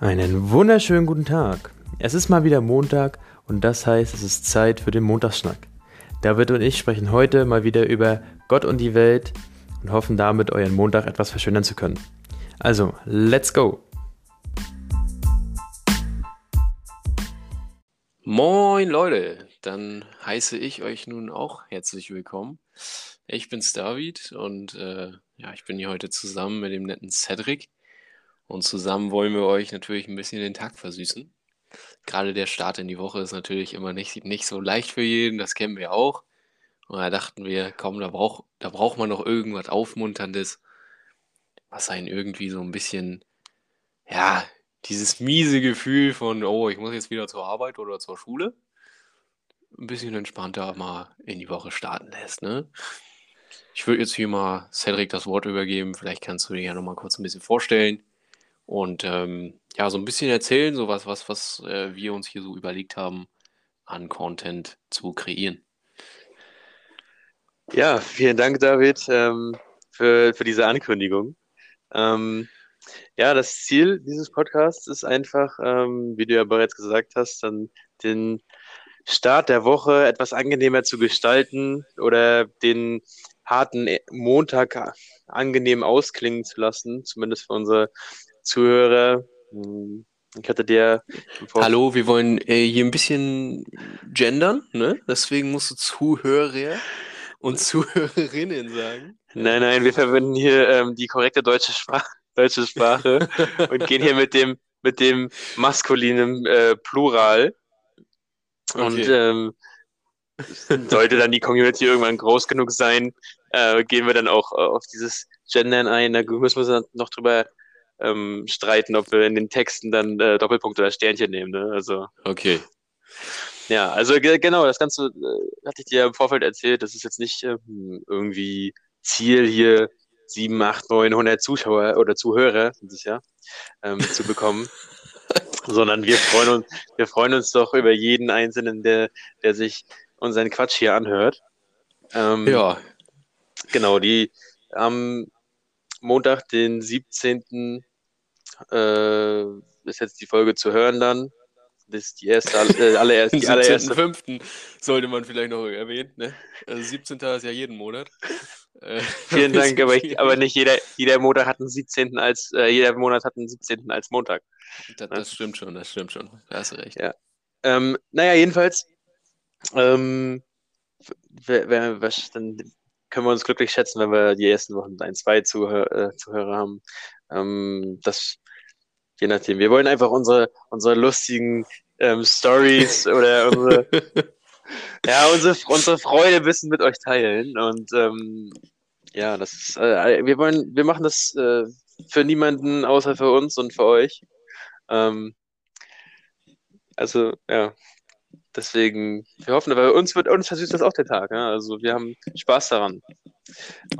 Einen wunderschönen guten Tag. Es ist mal wieder Montag und das heißt, es ist Zeit für den Montagsschnack. David und ich sprechen heute mal wieder über Gott und die Welt und hoffen damit, euren Montag etwas verschönern zu können. Also, let's go! Moin Leute, dann heiße ich euch nun auch herzlich willkommen. Ich bin's David und äh, ja, ich bin hier heute zusammen mit dem netten Cedric und zusammen wollen wir euch natürlich ein bisschen den Tag versüßen. Gerade der Start in die Woche ist natürlich immer nicht, nicht so leicht für jeden, das kennen wir auch. Und da dachten wir, komm, da, brauch, da braucht man noch irgendwas Aufmunterndes, was einen irgendwie so ein bisschen, ja, dieses miese Gefühl von, oh, ich muss jetzt wieder zur Arbeit oder zur Schule, ein bisschen entspannter mal in die Woche starten lässt, ne? Ich würde jetzt hier mal Cedric das Wort übergeben. Vielleicht kannst du dir ja noch mal kurz ein bisschen vorstellen und ähm, ja, so ein bisschen erzählen, so was, was, was äh, wir uns hier so überlegt haben, an Content zu kreieren. Ja, vielen Dank, David, ähm, für, für diese Ankündigung. Ähm, ja, das Ziel dieses Podcasts ist einfach, ähm, wie du ja bereits gesagt hast, dann den Start der Woche etwas angenehmer zu gestalten oder den harten Montag angenehm ausklingen zu lassen, zumindest für unsere Zuhörer. Hm, ich hatte dir. Hallo, wir wollen äh, hier ein bisschen gendern, ne? Deswegen musst du Zuhörer und Zuhörerinnen sagen. Nein, nein, wir verwenden hier ähm, die korrekte deutsche Sprache, deutsche Sprache und gehen hier mit dem, mit dem maskulinen äh, Plural. Okay. Und ähm, sollte dann die Community irgendwann groß genug sein, äh, gehen wir dann auch äh, auf dieses Gendern ein. Da müssen wir uns noch drüber ähm, streiten, ob wir in den Texten dann äh, Doppelpunkt oder Sternchen nehmen. Ne? Also, okay. Ja, also genau, das Ganze äh, hatte ich dir im Vorfeld erzählt. Das ist jetzt nicht ähm, irgendwie Ziel hier 7, 8, 900 Zuschauer oder Zuhörer, ja, ähm, zu bekommen. sondern wir freuen uns, wir freuen uns doch über jeden Einzelnen, der, der sich unseren Quatsch hier anhört. Ähm, ja. Genau, die am Montag, den 17 äh, ist jetzt die Folge zu hören dann. Das ist die erste, äh, allererste, die allererste. 5. sollte man vielleicht noch erwähnen. Ne? Also 17. ist ja jeden Monat. Äh, Vielen Dank, aber, ich, aber, nicht jeder, jeder Monat hat einen 17. als, äh, jeder Monat hat einen 17. als Montag. Das, das stimmt schon, das stimmt schon. Da hast du recht. Ja. Ähm, naja, jedenfalls, ähm, was, dann können wir uns glücklich schätzen, wenn wir die ersten Wochen ein, zwei Zuhör, äh, Zuhörer haben. Ähm, das je nachdem. Wir wollen einfach unsere, unsere lustigen ähm, Stories oder unsere, ja, unsere, unsere Freude ein bisschen mit euch teilen. Und ähm, ja, das ist, äh, wir wollen, wir machen das äh, für niemanden außer für uns und für euch. Ähm, also, ja. Deswegen, wir hoffen, aber uns wird uns versüßt das auch der Tag. Ja? Also wir haben Spaß daran.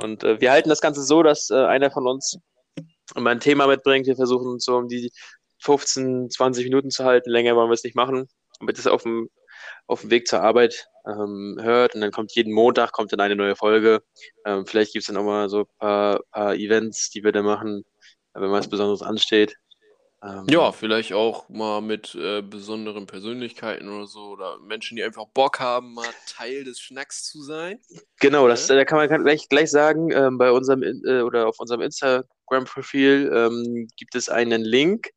Und äh, wir halten das Ganze so, dass äh, einer von uns und ein Thema mitbringt. Wir versuchen so um die 15, 20 Minuten zu halten. Länger wollen wir es nicht machen, damit es auf dem, auf dem Weg zur Arbeit ähm, hört. Und dann kommt jeden Montag kommt dann eine neue Folge. Ähm, vielleicht gibt es dann auch mal so ein paar, paar Events, die wir da machen, wenn was Besonderes ansteht. Ähm, ja, vielleicht auch mal mit äh, besonderen Persönlichkeiten oder so oder Menschen, die einfach Bock haben, mal Teil des Schnacks zu sein. Genau, das, da kann man gleich, gleich sagen, ähm, bei unserem äh, oder auf unserem Instagram-Profil ähm, gibt es einen Link.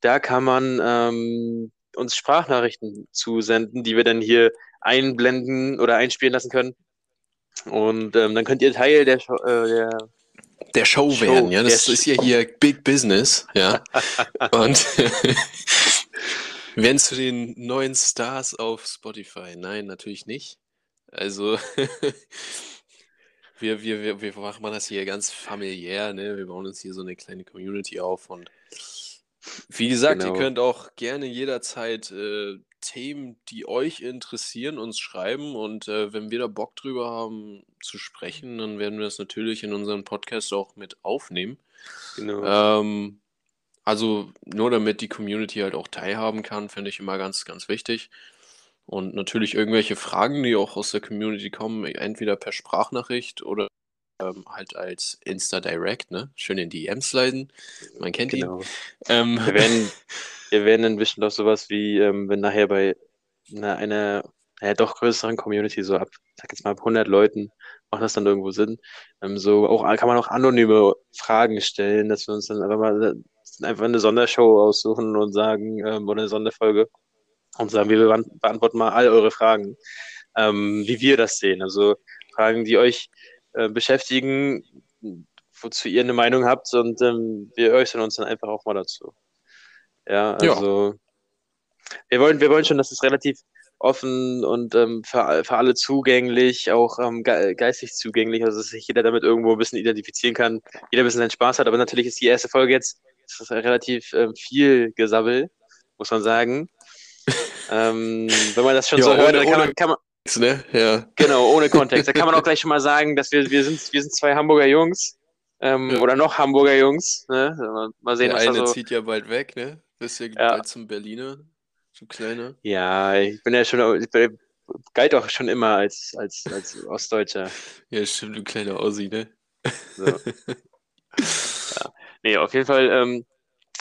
Da kann man ähm, uns Sprachnachrichten zusenden, die wir dann hier einblenden oder einspielen lassen können. Und ähm, dann könnt ihr Teil der, äh, der der Show, Show werden, ja. Das ist ja hier Big Business, ja. Und werden zu den neuen Stars auf Spotify? Nein, natürlich nicht. Also wir, wir, wir, wir machen das hier ganz familiär, ne? Wir bauen uns hier so eine kleine Community auf und wie gesagt, genau. ihr könnt auch gerne jederzeit äh, Themen, die euch interessieren, uns schreiben. Und äh, wenn wir da Bock drüber haben zu sprechen, dann werden wir das natürlich in unseren Podcast auch mit aufnehmen. Genau. Ähm, also nur damit die Community halt auch teilhaben kann, finde ich immer ganz, ganz wichtig. Und natürlich irgendwelche Fragen, die auch aus der Community kommen, entweder per Sprachnachricht oder ähm, halt als Insta Direct, ne? Schön in die DMs sliden. Man kennt Genau. ihn. Ähm, Wir werden, wir werden dann bestimmt auch sowas wie, ähm, wenn nachher bei einer, einer naja, doch größeren Community, so ab, sag jetzt mal ab 100 Leuten, macht das dann irgendwo Sinn. Ähm, so auch, kann man auch anonyme Fragen stellen, dass wir uns dann einfach mal einfach eine Sondershow aussuchen und sagen, ähm, oder eine Sonderfolge und sagen, wir beant- beantworten mal all eure Fragen, ähm, wie wir das sehen. Also Fragen, die euch äh, beschäftigen, wozu ihr eine Meinung habt und ähm, wir äußern uns dann einfach auch mal dazu. Ja, Ja. also wir wollen, wir wollen schon, dass es relativ offen und ähm, für, für alle zugänglich, auch ähm, ge geistig zugänglich, also dass sich jeder damit irgendwo ein bisschen identifizieren kann, jeder ein bisschen seinen Spaß hat. Aber natürlich ist die erste Folge jetzt relativ ähm, viel Gesabbel, muss man sagen. ähm, wenn man das schon Ja, so hört, ohne- dann kann man, kann man, ne? Ja. Genau, ohne Kontext. Da kann man auch gleich schon mal sagen, dass wir, wir sind, wir sind zwei Hamburger Jungs. Ähm, Ja. Oder noch Hamburger Jungs. Ne? Mal- sehen, Der was da eine so. zieht ja bald weg, ne? Bist ja, Ja. bald zum Berliner. Du Kleiner. Ja, ich bin ja schon, ich bin, galt auch schon immer als, als, als Ostdeutscher. Ja, stimmt, du kleiner Ossi, ne? So. ja. Nee, auf jeden Fall ähm,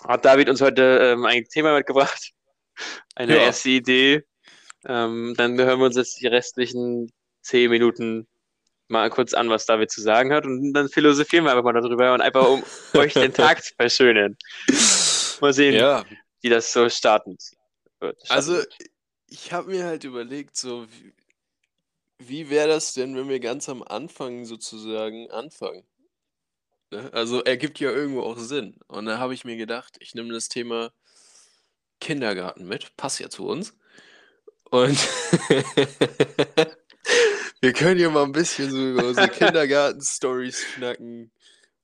hat David uns heute ähm, ein Thema mitgebracht. Eine Ja. erste Idee. Ähm, dann hören wir uns jetzt die restlichen zehn Minuten mal kurz an, was David zu sagen hat. Und dann philosophieren wir einfach mal darüber und einfach, um euch den Tag zu verschönern. Mal sehen, Ja, wie das so startend wird. also Starten wird. ich habe mir halt überlegt, so wie, wie wäre das denn, wenn wir ganz am Anfang sozusagen anfangen? Ne? Also ergibt ja irgendwo auch Sinn. Und da habe ich mir gedacht, ich nehme das Thema Kindergarten mit, passt ja zu uns. Und wir können ja mal ein bisschen so über unsere Kindergarten-Stories schnacken.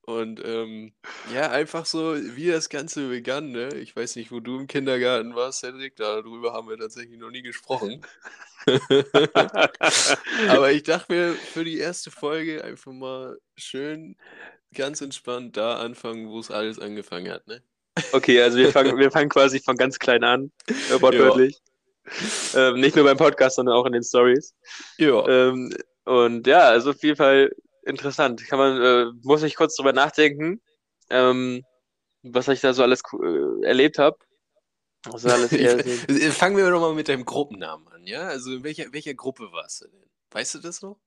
Und ähm, ja, einfach so, wie das Ganze begann, ne? Ich weiß nicht, wo du im Kindergarten warst, Cedric, darüber haben wir tatsächlich noch nie gesprochen. Aber ich dachte mir, für die erste Folge einfach mal schön ganz entspannt da anfangen, wo es alles angefangen hat, ne? Okay, also wir fangen, wir fangen quasi von ganz klein an, äh, wortwörtlich. Ähm, nicht nur beim Podcast, sondern auch in den Stories. Ja. Ähm, und ja, also auf jeden Fall interessant. Kann man, äh, muss ich kurz drüber nachdenken, ähm, was ich da so alles äh, erlebt habe. Also fangen wir doch mal mit deinem Gruppennamen an, ja? Also in welcher, welcher Gruppe warst du denn? Weißt du das noch?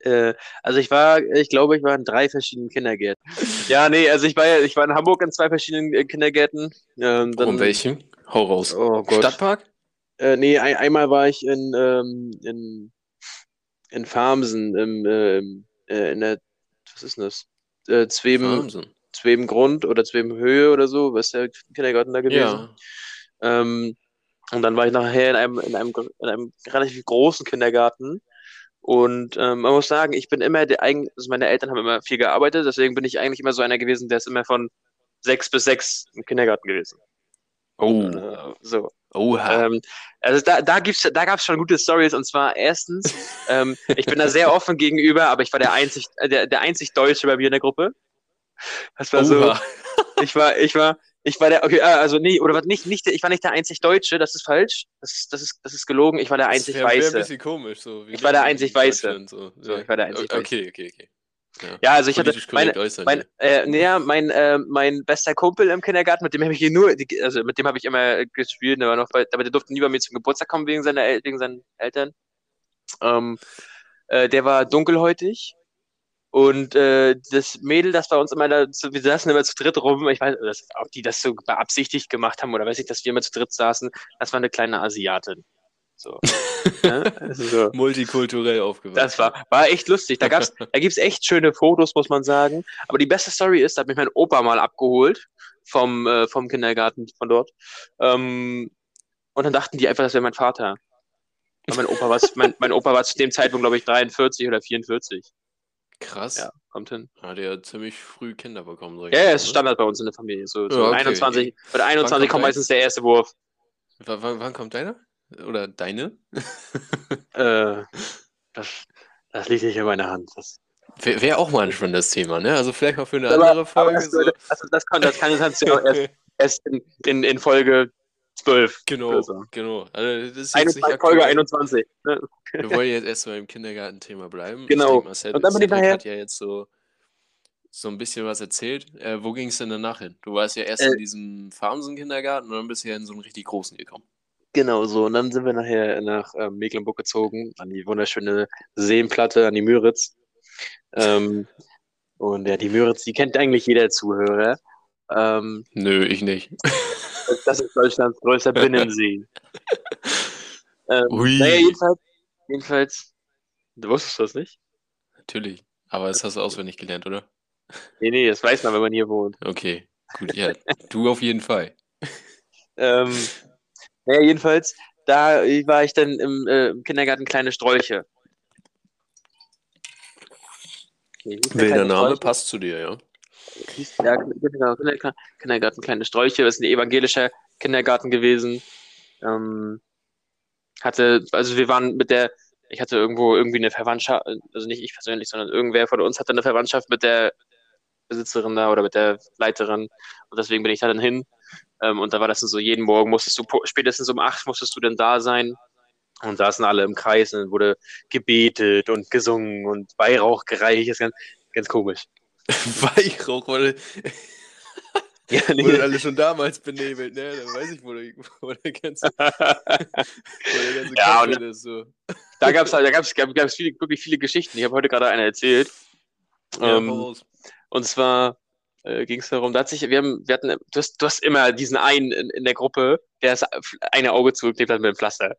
äh, also ich war, ich glaube, ich war in drei verschiedenen Kindergärten. Ja, nee, also ich war ich war in Hamburg in zwei verschiedenen äh, Kindergärten. Ähm, dann, um welchen? Hau raus. Oh Gott. Stadtpark? Äh, nee, ein, einmal war ich in, ähm, in, in Farmsen, im, ähm, äh, in der, was ist denn das? Äh, Zweben. Zwebengrund oder Zwebenhöhe oder so, was ist der Kindergarten da gewesen? Ja. Ähm, und dann war ich nachher in einem, in einem, in einem relativ großen Kindergarten. Und ähm, man muss sagen, ich bin immer der also meine Eltern haben immer viel gearbeitet, deswegen bin ich eigentlich immer so einer gewesen, der ist immer von sechs bis sechs im Kindergarten gewesen. Oh. Äh, so. Oha. Ähm, also da, da gibt's, da gab's schon gute Stories und zwar erstens, ähm, ich bin da sehr offen gegenüber, aber ich war der einzig, äh, der, der einzig Deutsche bei mir in der Gruppe. Das war so, Oha. ich war, ich war, ich war der, okay, ah, also nee, oder was nicht, nicht, ich war nicht der einzig Deutsche, das ist falsch, das, ist- das ist, das ist gelogen, ich war der einzig Das wär, wär ein Weiße. bisschen komisch. So. Ich war der einzig Weiße. So. So, ich war der einzig O- Okay, okay, okay. Ja, also ich hatte, meine, mein, äh, ja, mein, äh, mein bester Kumpel im Kindergarten, mit dem habe ich hier nur, also mit dem habe ich immer gespielt, der war noch bei, aber der durfte nie bei mir zum Geburtstag kommen wegen seiner, wegen seinen Eltern. Ähm, äh, der war dunkelhäutig und äh, das Mädel, das bei uns immer da, wir saßen immer zu dritt rum, ich weiß, das, ob die das so beabsichtigt gemacht haben oder weiß ich, dass wir immer zu dritt saßen, das war eine kleine Asiatin. So. ne? also so. Multikulturell aufgewachsen. Das war, war echt lustig. Da gab's, da gibt's echt schöne Fotos, muss man sagen. Aber die beste Story ist, da hat mich mein Opa mal abgeholt vom, äh, vom Kindergarten von dort. Ähm, und dann dachten die einfach, das wäre mein Vater. Aber mein Opa war, mein, mein Opa war zu dem Zeitpunkt, glaube ich, 43 oder 44. Krass. Ja, kommt hin. Hat er ziemlich früh Kinder bekommen. sag ich Ja, ja, mal, ist ne? Standard bei uns in der Familie. So, so Ja, okay. 21, bei der Wann 21 kommt meistens der erste Wurf. W wann kommt deiner? Oder deine? Äh, das, das liegt nicht in meiner Hand. Das, Wäre wär auch mal ein spannendes Thema, ne? Also vielleicht mal für eine aber, andere Folge. das, so. also das kann, das kann, kannst du ja auch erst, erst in, in, in Folge 12. Genau, oder so. genau. Also das ist jetzt nicht 21, Folge aktuell. 21. Ne? Wir wollen jetzt erstmal im Kindergarten-Thema bleiben. Genau. Ich denk mal, Cedric, Und dann bin ich nachher- hat ja jetzt so so ein bisschen was erzählt. Äh, wo ging es denn danach hin? Du warst ja erst Äh. in diesem Farmsen-Kindergarten und dann bist du ja in so einen richtig großen gekommen. Genau so. Und dann sind wir nachher nach ähm, Mecklenburg gezogen, an die wunderschöne Seenplatte, an die Müritz. Ähm, und ja, die Müritz, die kennt eigentlich jeder Zuhörer. Ähm, Nö, ich nicht. das ist Deutschlands größter Binnensee. Ähm, Ui. naja, jedenfalls, jedenfalls, du wusstest das nicht? Natürlich. Aber das hast du auswendig gelernt, oder? Nee, nee, das weiß man, wenn man hier wohnt. Okay, gut, ja. Du auf jeden Fall. Ähm, naja, jedenfalls, da war ich dann im, äh, im Kindergarten Kleine Strolche. Okay, Wilder Name Strolche? passt zu dir, ja. Ja, Kinder- Kindergarten Kleine Strolche, das ist ein evangelischer Kindergarten gewesen. Ähm, hatte, also wir waren mit der, ich hatte irgendwo irgendwie eine Verwandtschaft, also nicht ich persönlich, sondern irgendwer von uns hatte eine Verwandtschaft mit der Besitzerin da oder mit der Leiterin und deswegen bin ich da dann hin. Ähm, und da war das dann so, jeden Morgen musstest du, spätestens um acht musstest du dann da sein. Und saßen alle im Kreis und wurde gebetet und gesungen und Weihrauch gereicht. Das ist ganz, ganz komisch. Weihrauch wurde, Ja, wurde alle schon damals benebelt, ne? Dann weiß ich, wo der, wo der ganze, wo der ganze Ja, und- ist. So. Da gab es da gab's, gab, gab's viele, wirklich viele Geschichten. Ich habe heute gerade eine erzählt. Ja, Ähm, und zwar äh, ging es darum, da hat sich, wir haben, wir hatten, du hast, du hast immer diesen einen in, in der Gruppe, der das eine Auge zugeklebt hat mit dem Pflaster.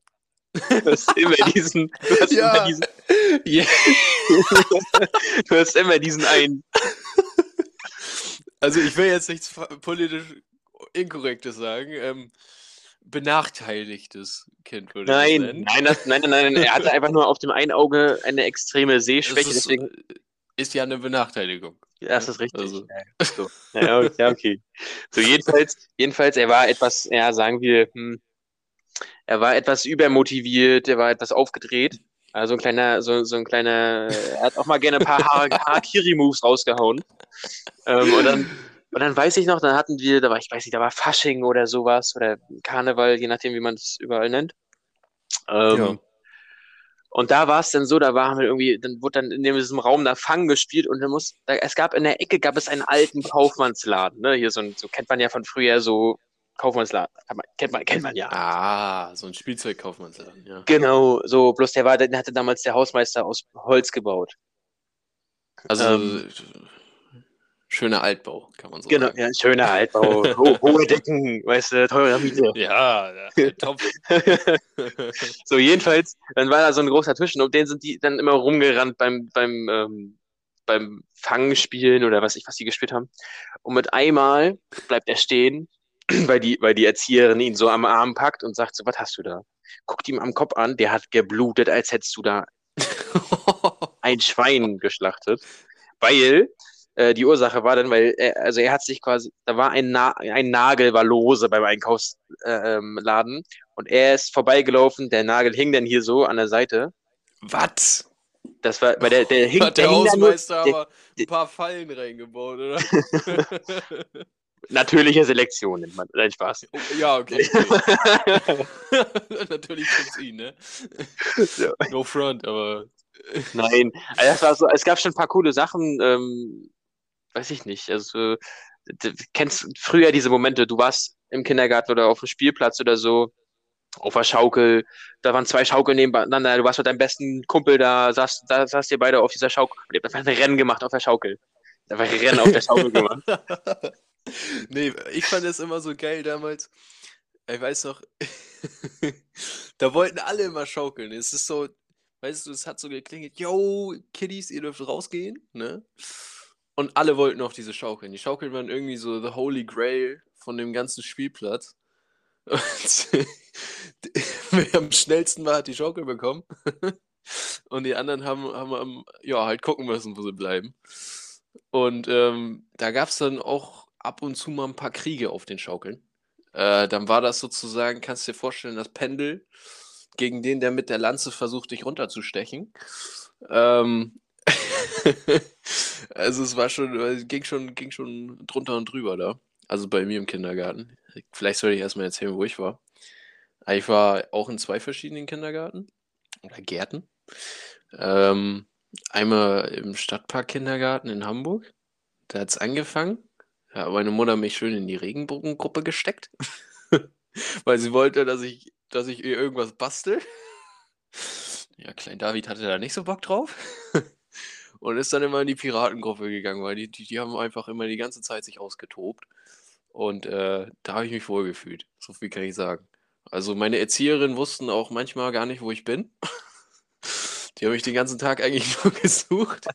Du hast immer diesen, du hast Ja. immer diesen, Ja. du hast immer diesen einen. Also ich will jetzt nichts politisch Inkorrektes sagen. Ähm, benachteiligtes Kind würde ich es Nein, nein, das, nein, nein, nein, er hatte einfach nur auf dem einen Auge eine extreme Sehschwäche, ist, deswegen, ist ja eine Benachteiligung. ja, das ist richtig. Also. Ja, so. ja, okay, okay. So, jedenfalls, jedenfalls, er war etwas, ja, sagen wir, hm, er war etwas übermotiviert, er war etwas aufgedreht. Also ein kleiner, so, so ein kleiner, er hat auch mal gerne ein paar Har- Harakiri-Moves rausgehauen. Ähm, und dann, und dann weiß ich noch, dann hatten wir, da war, ich weiß nicht, da war Fasching oder sowas oder Karneval, je nachdem, wie man es überall nennt. Ähm, Ja. Und da war es dann so, da waren wir irgendwie, dann wurde dann in diesem Raum da Fang gespielt und dann muss, da, es gab in der Ecke gab es einen alten Kaufmannsladen, ne? Hier so, ein, so kennt man ja von früher so Kaufmannsladen, kennt man, kennt man ja. Ah, so ein Spielzeugkaufmannsladen, ja. Genau, so, bloß der war, den hatte damals der Hausmeister aus Holz gebaut. Also Ähm. Schöner Altbau, kann man so Genau, sagen. ja, schöner Altbau, ho hohe Decken, weißt du, teurer Miete. Ja, ja top. so, jedenfalls, dann war da so ein großer Tisch und um den sind die dann immer rumgerannt beim, beim, ähm, beim Fangspielen oder was ich, was die gespielt haben. Und mit einmal bleibt er stehen, weil die, weil die Erzieherin ihn so am Arm packt und sagt so, was hast du da? Guckt ihm am Kopf an, der hat geblutet, als hättest du da ein Schwein geschlachtet. Weil äh, die Ursache war dann, weil er, also er hat sich quasi, da war ein, Na ein Nagel war lose beim Einkaufsladen ähm, und er ist vorbeigelaufen, der Nagel hing dann hier so an der Seite. Was? Das war, weil der, der hing, Hat der hing da nur, Hausmeister der- aber ein paar Fallen reingebaut, oder? natürliche Selektion nennt man, nein, Spaß. Oh, ja, okay. okay. Natürlich tut's ihn, ne? Ja. No front, aber. Nein, also das war so, es gab schon ein paar coole Sachen, ähm, weiß ich nicht, also du kennst früher diese Momente, du warst im Kindergarten oder auf dem Spielplatz oder so, auf der Schaukel, da waren zwei Schaukeln nebeneinander, du warst mit deinem besten Kumpel da, saßt, da saßt ihr beide auf dieser Schaukel, ihr habt einfach ein Rennen gemacht auf der Schaukel. Da war ein Rennen auf der Schaukel gemacht. nee, ich fand es immer so geil damals. Ich weiß noch, da wollten alle immer schaukeln. Es ist so, weißt du, es hat so geklingelt, yo, Kiddies, ihr dürft rausgehen, ne? Und alle wollten auf diese Schaukeln. Die Schaukeln waren irgendwie so the holy grail von dem ganzen Spielplatz. Und wer am schnellsten war, hat die Schaukel bekommen. Und die anderen haben, haben, ja, halt gucken müssen, wo sie bleiben. Und ähm, da gab es dann auch ab und zu mal ein paar Kriege auf den Schaukeln. Äh, dann war das sozusagen, kannst du dir vorstellen, das Pendel gegen den, der mit der Lanze versucht, dich runterzustechen. Ähm, also es war schon, es ging schon, ging schon drunter und drüber da. Also bei mir im Kindergarten. Vielleicht soll ich erstmal erzählen, wo ich war. Ich war auch in zwei verschiedenen Kindergarten oder Gärten. Ähm, einmal im Stadtpark-Kindergarten in Hamburg. da hat es angefangen. Da hat meine Mutter mich schön in die Regenbogengruppe gesteckt, weil sie wollte, dass ich, dass ich ihr irgendwas bastel. Ja, Klein David hatte da nicht so Bock drauf. Und ist dann immer in die Piratengruppe gegangen, weil die, die, die haben einfach immer die ganze Zeit sich ausgetobt. Und äh, da habe ich mich wohlgefühlt. So viel kann ich sagen. Also meine Erzieherinnen wussten auch manchmal gar nicht, wo ich bin. Die haben mich den ganzen Tag eigentlich nur gesucht.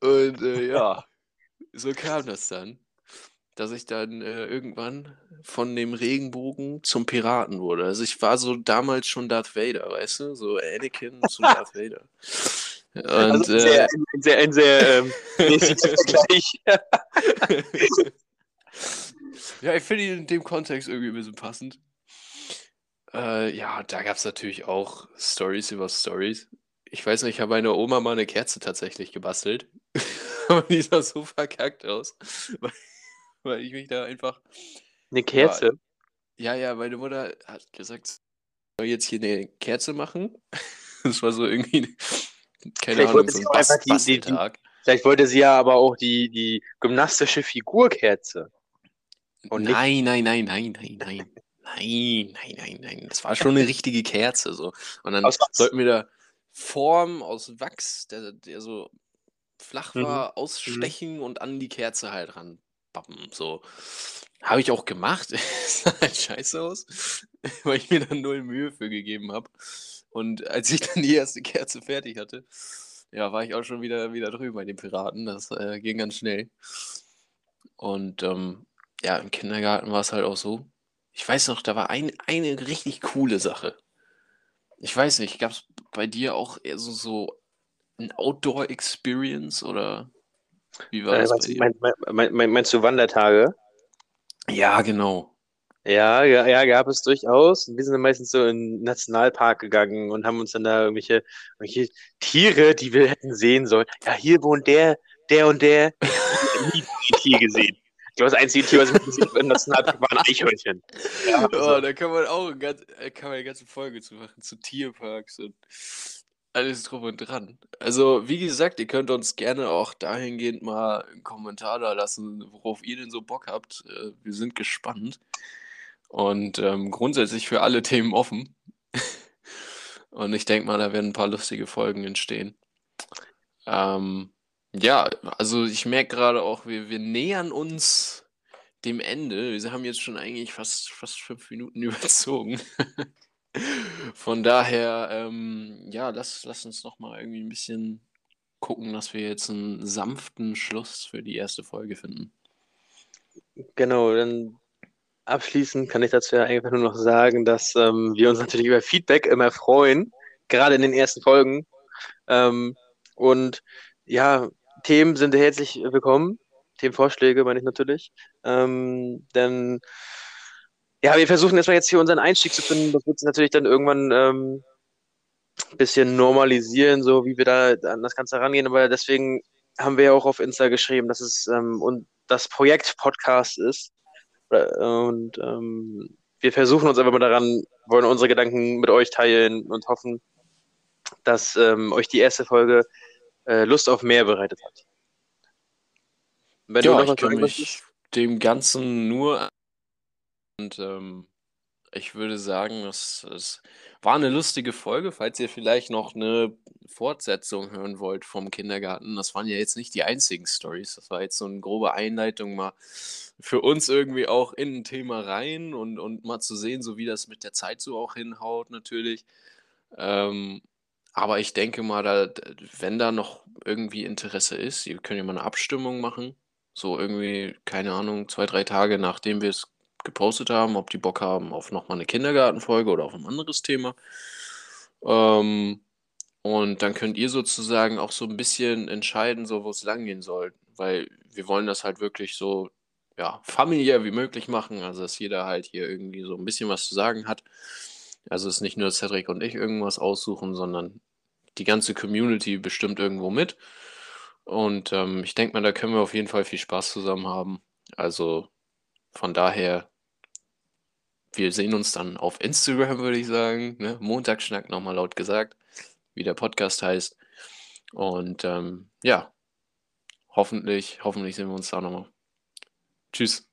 Und äh, ja, so kam das dann, dass ich dann äh, irgendwann von dem Regenbogen zum Piraten wurde. Also ich war so damals schon Darth Vader, weißt du? So Anakin zum Darth Vader. Und, also ein sehr, äh, ein sehr, ein sehr ähm, mäßiger Vergleich. ja, ich finde ihn in dem Kontext irgendwie ein bisschen passend. Äh, ja, da gab es natürlich auch Stories über Stories. Ich weiß nicht, ich habe meiner Oma mal eine Kerze tatsächlich gebastelt. Aber die sah so verkackt aus. Weil, weil ich mich da einfach. Eine Kerze. Ja, ja, meine Mutter hat gesagt, ich soll jetzt hier eine Kerze machen. Das war so irgendwie, keine Vielleicht Ahnung, wollte so sie ein auch Bas einfach die- die- die- Basteltag. Vielleicht wollte sie ja aber auch die, die gymnastische Figurkerze. Und Nein, nein, nein, nein, nein, nein. Nein, nein, nein, nein. Das war schon eine richtige Kerze. So. Und dann sollten wir da Form aus Wachs, der, der so flach Mhm. war, ausstechen und an die Kerze halt ranpappen. So. Habe ich auch gemacht. sah halt scheiße aus, weil ich mir dann null Mühe für gegeben habe. Und als ich dann die erste Kerze fertig hatte, ja, war ich auch schon wieder, wieder drüben bei den Piraten. Das äh, ging ganz schnell. Und ähm, ja, im Kindergarten war es halt auch so. Ich weiß noch, da war ein, eine richtig coole Sache. Ich weiß nicht, gab es bei dir auch eher so, so ein Outdoor-Experience oder wie war Äh, das meinst, mein, mein, meinst du Wandertage? Ja, genau. Ja, ja, ja, gab es durchaus. Wir sind dann meistens so in den Nationalpark gegangen und haben uns dann da irgendwelche, irgendwelche Tiere, die wir hätten sehen sollen. Ja, hier wohnt der, der und der. Ich hab nie ein Tier gesehen. Ich glaube, das einzige Tier, was ich gesehen habe im Nationalpark, war ein Eichhörnchen. Ja, also, Oh, da kann man auch ganz, äh, kann man eine ganze Folge zu machen, zu Tierparks und alles drum und dran. Also, wie gesagt, ihr könnt uns gerne auch dahingehend mal einen Kommentar da lassen, worauf ihr denn so Bock habt. Äh, Wir sind gespannt und ähm, grundsätzlich für alle Themen offen. Und ich denke mal, da werden ein paar lustige Folgen entstehen. Ähm, ja, also ich merke gerade auch, wir, wir nähern uns dem Ende. Wir haben jetzt schon eigentlich fast, fast fünf Minuten überzogen. Von daher, ähm, ja, lass, lass uns noch mal irgendwie ein bisschen gucken, dass wir jetzt einen sanften Schluss für die erste Folge finden. Genau, dann abschließend kann ich dazu ja einfach nur noch sagen, dass ähm, wir uns natürlich über Feedback immer freuen, gerade in den ersten Folgen. Ähm, und ja, Themen sind herzlich willkommen. Themenvorschläge meine ich natürlich. Ähm, denn ja, wir versuchen erstmal jetzt hier unseren Einstieg zu finden. Das wird sich natürlich dann irgendwann ähm, ein bisschen normalisieren, so wie wir da an das Ganze rangehen. Aber deswegen haben wir ja auch auf Insta geschrieben, dass es ähm, und das Projekt Podcast ist. Und ähm, wir versuchen uns einfach mal daran, wollen unsere Gedanken mit euch teilen und hoffen, dass ähm, euch die erste Folge äh, Lust auf mehr bereitet hat. Wenn du Ja, noch ich kann mich dem Ganzen nur und ähm, ich würde sagen, das, das war eine lustige Folge. Falls ihr vielleicht noch eine Fortsetzung hören wollt vom Kindergarten, das waren ja jetzt nicht die einzigen Stories. Das war jetzt so eine grobe Einleitung mal für uns irgendwie auch in ein Thema rein und, und mal zu sehen, so wie das mit der Zeit so auch hinhaut, natürlich. Ähm, aber ich denke mal, da, wenn da noch irgendwie Interesse ist, ihr könnt ja mal eine Abstimmung machen. So irgendwie, keine Ahnung, zwei, drei Tage nachdem wir es gepostet haben, ob die Bock haben auf nochmal eine Kindergartenfolge oder auf ein anderes Thema. Ähm, und dann könnt ihr sozusagen auch so ein bisschen entscheiden, so wo es langgehen soll. Weil wir wollen das halt wirklich so, ja, familiär wie möglich machen. Also, dass jeder halt hier irgendwie so ein bisschen was zu sagen hat. Also, es ist nicht nur Cedric und ich irgendwas aussuchen, sondern die ganze Community bestimmt irgendwo mit. Und ähm, ich denke mal, da können wir auf jeden Fall viel Spaß zusammen haben. Also von daher, wir sehen uns dann auf Instagram, würde ich sagen. Ne? Montagsschnack nochmal laut gesagt, wie der Podcast heißt. Und ähm, ja, hoffentlich, hoffentlich sehen wir uns da nochmal. Tschüss.